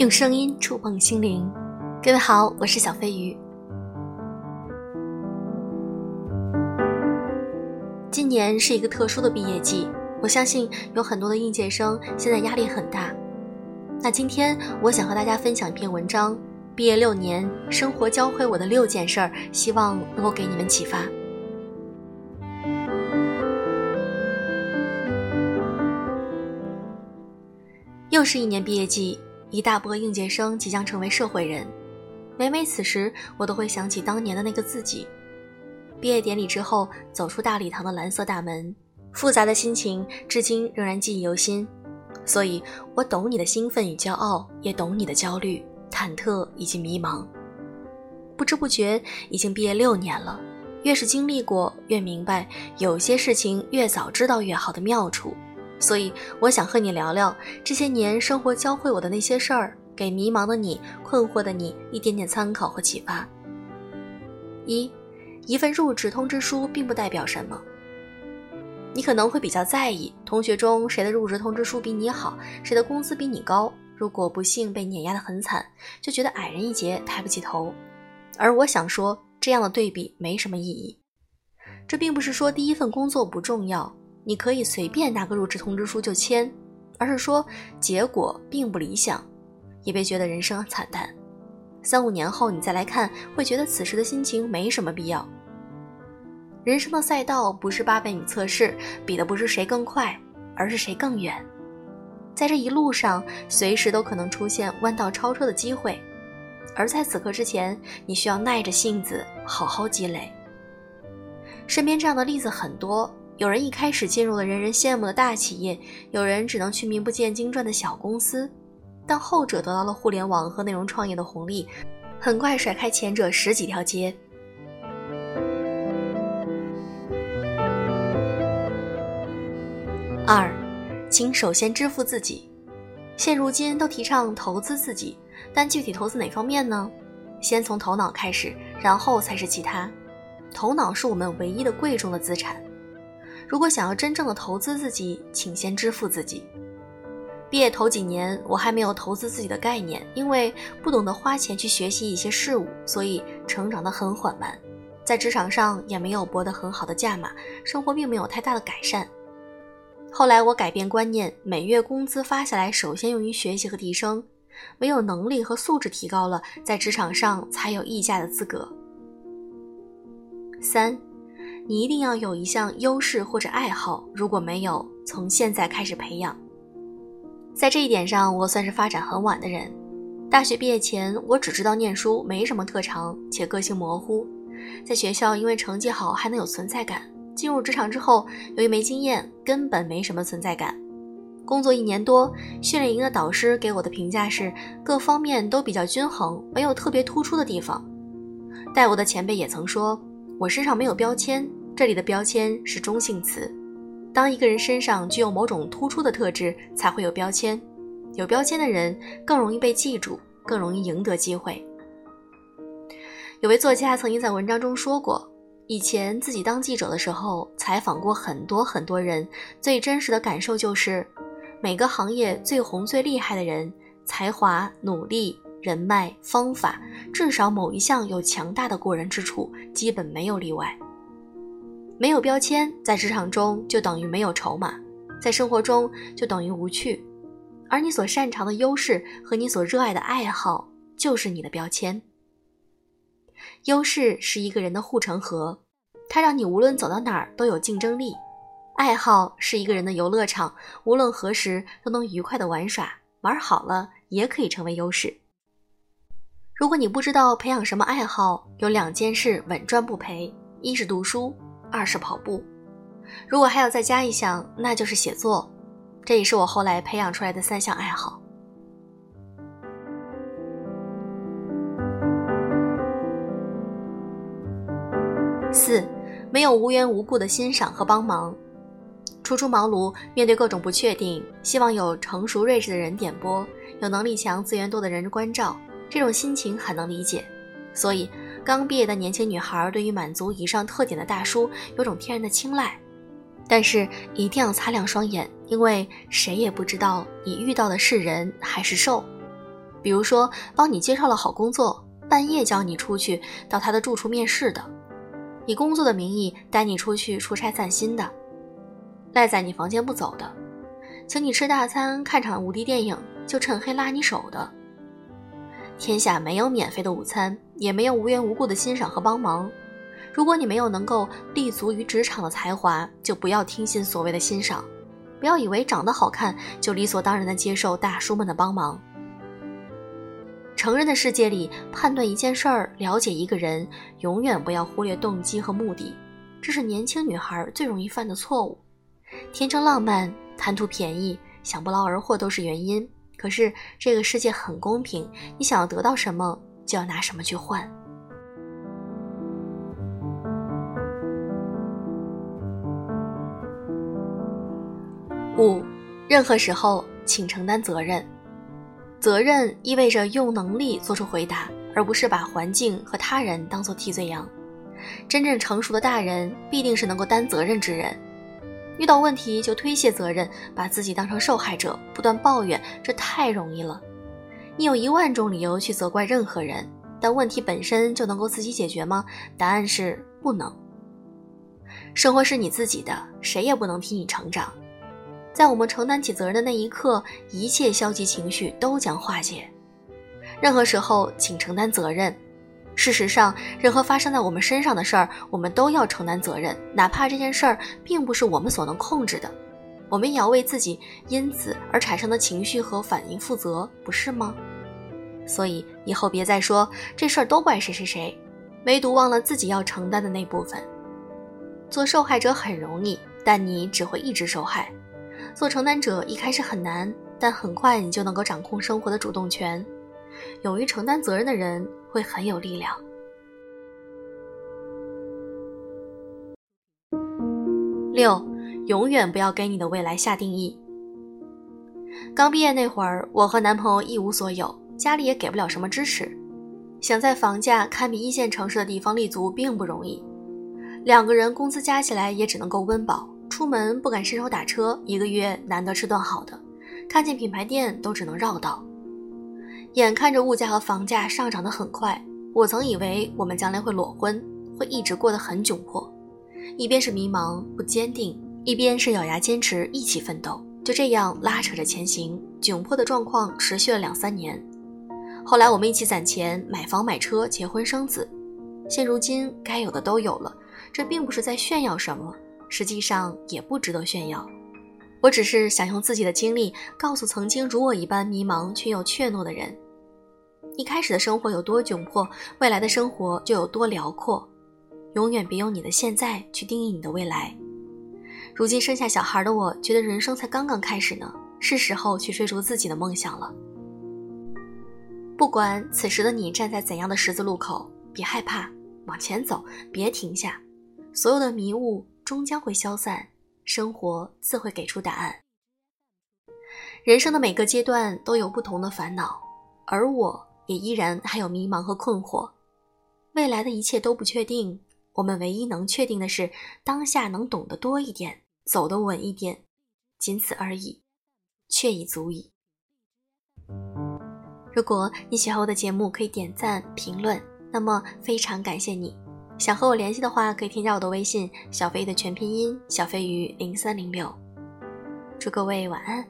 用声音触碰心灵，各位好，我是小飞鱼。今年是一个特殊的毕业季，我相信有很多的应届生现在压力很大。那今天我想和大家分享一篇文章：毕业六年，生活教会我的六件事儿，希望能够给你们启发。又是一年毕业季。一大波应届生即将成为社会人，每每此时，我都会想起当年的那个自己。毕业典礼之后，走出大礼堂的蓝色大门，复杂的心情至今仍然记忆犹新。所以，我懂你的兴奋与骄傲，也懂你的焦虑、忐忑以及迷茫。不知不觉，已经毕业六年了。越是经历过，越明白有些事情越早知道越好的妙处。所以，我想和你聊聊这些年生活教会我的那些事儿，给迷茫的你、困惑的你一点点参考和启发。一，一份入职通知书并不代表什么。你可能会比较在意同学中谁的入职通知书比你好，谁的工资比你高。如果不幸被碾压得很惨，就觉得矮人一截，抬不起头。而我想说，这样的对比没什么意义。这并不是说第一份工作不重要。你可以随便拿个入职通知书就签，而是说结果并不理想，也别觉得人生惨淡。三五年后你再来看，会觉得此时的心情没什么必要。人生的赛道不是八百米测试，比的不是谁更快，而是谁更远。在这一路上，随时都可能出现弯道超车的机会，而在此刻之前，你需要耐着性子好好积累。身边这样的例子很多。有人一开始进入了人人羡慕的大企业，有人只能去名不见经传的小公司，但后者得到了互联网和内容创业的红利，很快甩开前者十几条街。二，请首先支付自己。现如今都提倡投资自己，但具体投资哪方面呢？先从头脑开始，然后才是其他。头脑是我们唯一的贵重的资产。如果想要真正的投资自己，请先支付自己。毕业头几年，我还没有投资自己的概念，因为不懂得花钱去学习一些事物，所以成长得很缓慢。在职场上也没有博得很好的价码，生活并没有太大的改善。后来我改变观念，每月工资发下来，首先用于学习和提升。唯有能力和素质提高了，在职场上才有溢价的资格。三。你一定要有一项优势或者爱好，如果没有，从现在开始培养。在这一点上，我算是发展很晚的人。大学毕业前，我只知道念书，没什么特长，且个性模糊。在学校，因为成绩好还能有存在感；进入职场之后，由于没经验，根本没什么存在感。工作一年多，训练营的导师给我的评价是各方面都比较均衡，没有特别突出的地方。带我的前辈也曾说。我身上没有标签，这里的标签是中性词。当一个人身上具有某种突出的特质，才会有标签。有标签的人更容易被记住，更容易赢得机会。有位作家曾经在文章中说过，以前自己当记者的时候，采访过很多很多人，最真实的感受就是，每个行业最红最厉害的人，才华、努力。人脉、方法，至少某一项有强大的过人之处，基本没有例外。没有标签，在职场中就等于没有筹码，在生活中就等于无趣。而你所擅长的优势和你所热爱的爱好，就是你的标签。优势是一个人的护城河，它让你无论走到哪儿都有竞争力；爱好是一个人的游乐场，无论何时都能愉快的玩耍，玩好了也可以成为优势。如果你不知道培养什么爱好，有两件事稳赚不赔：一是读书，二是跑步。如果还要再加一项，那就是写作。这也是我后来培养出来的三项爱好。四，没有无缘无故的欣赏和帮忙。初出茅庐，面对各种不确定，希望有成熟睿智的人点拨，有能力强、资源多的人关照。这种心情很能理解，所以刚毕业的年轻女孩对于满足以上特点的大叔有种天然的青睐。但是一定要擦亮双眼，因为谁也不知道你遇到的是人还是兽。比如说帮你介绍了好工作，半夜叫你出去到他的住处面试的，以工作的名义带你出去出差散心的，赖在你房间不走的，请你吃大餐看场无敌电影就趁黑拉你手的。天下没有免费的午餐，也没有无缘无故的欣赏和帮忙。如果你没有能够立足于职场的才华，就不要听信所谓的欣赏，不要以为长得好看就理所当然的接受大叔们的帮忙。成人的世界里，判断一件事儿、了解一个人，永远不要忽略动机和目的，这是年轻女孩最容易犯的错误。天真浪漫、贪图便宜、想不劳而获都是原因，可是这个世界很公平，你想要得到什么，就要拿什么去换。五，任何时候请承担责任。责任意味着用能力做出回答，而不是把环境和他人当做替罪羊。真正成熟的大人必定是能够担责任之人。遇到问题就推卸责任，把自己当成受害者，不断抱怨，这太容易了。你有一万种理由去责怪任何人，但问题本身就能够自己解决吗？答案是不能。生活是你自己的，谁也不能替你成长。在我们承担起责任的那一刻，一切消极情绪都将化解。任何时候，请承担责任。事实上，任何发生在我们身上的事儿，我们都要承担责任，哪怕这件事儿并不是我们所能控制的，我们也要为自己因此而产生的情绪和反应负责，不是吗？所以以后别再说这事儿都怪谁谁谁，唯独忘了自己要承担的那部分。做受害者很容易，但你只会一直受害。做承担者一开始很难，但很快你就能够掌控生活的主动权。勇于承担责任的人会很有力量。六，永远不要给你的未来下定义。刚毕业那会儿，我和男朋友一无所有，家里也给不了什么支持，想在房价堪比一线城市的地方立足并不容易，两个人工资加起来也只能够温饱。出门不敢伸手打车，一个月难得吃顿好的，看见品牌店都只能绕道。眼看着物价和房价上涨得很快，我曾以为我们将来会裸婚，会一直过得很窘迫。一边是迷茫不坚定，一边是咬牙坚持一起奋斗，就这样拉扯着前行。窘迫的状况持续了两三年，后来我们一起攒钱买房买车结婚生子，现如今该有的都有了。这并不是在炫耀什么。实际上也不值得炫耀，我只是想用自己的经历告诉曾经如我一般迷茫却又怯懦的人：一开始的生活有多窘迫，未来的生活就有多辽阔。永远别用你的现在去定义你的未来。如今生下小孩的我，觉得人生才刚刚开始呢，是时候去追逐自己的梦想了。不管此时的你站在怎样的十字路口，别害怕，往前走，别停下，所有的迷雾。终将会消散，生活自会给出答案。人生的每个阶段都有不同的烦恼，而我也依然还有迷茫和困惑。未来的一切都不确定，我们唯一能确定的是当下能懂得多一点，走得稳一点，仅此而已，却已足矣。如果你喜欢我的节目，可以点赞评论，那么非常感谢你。想和我联系的话，可以添加我的微信“小飞”的全拼音“小飞鱼零三零六”。祝各位晚安。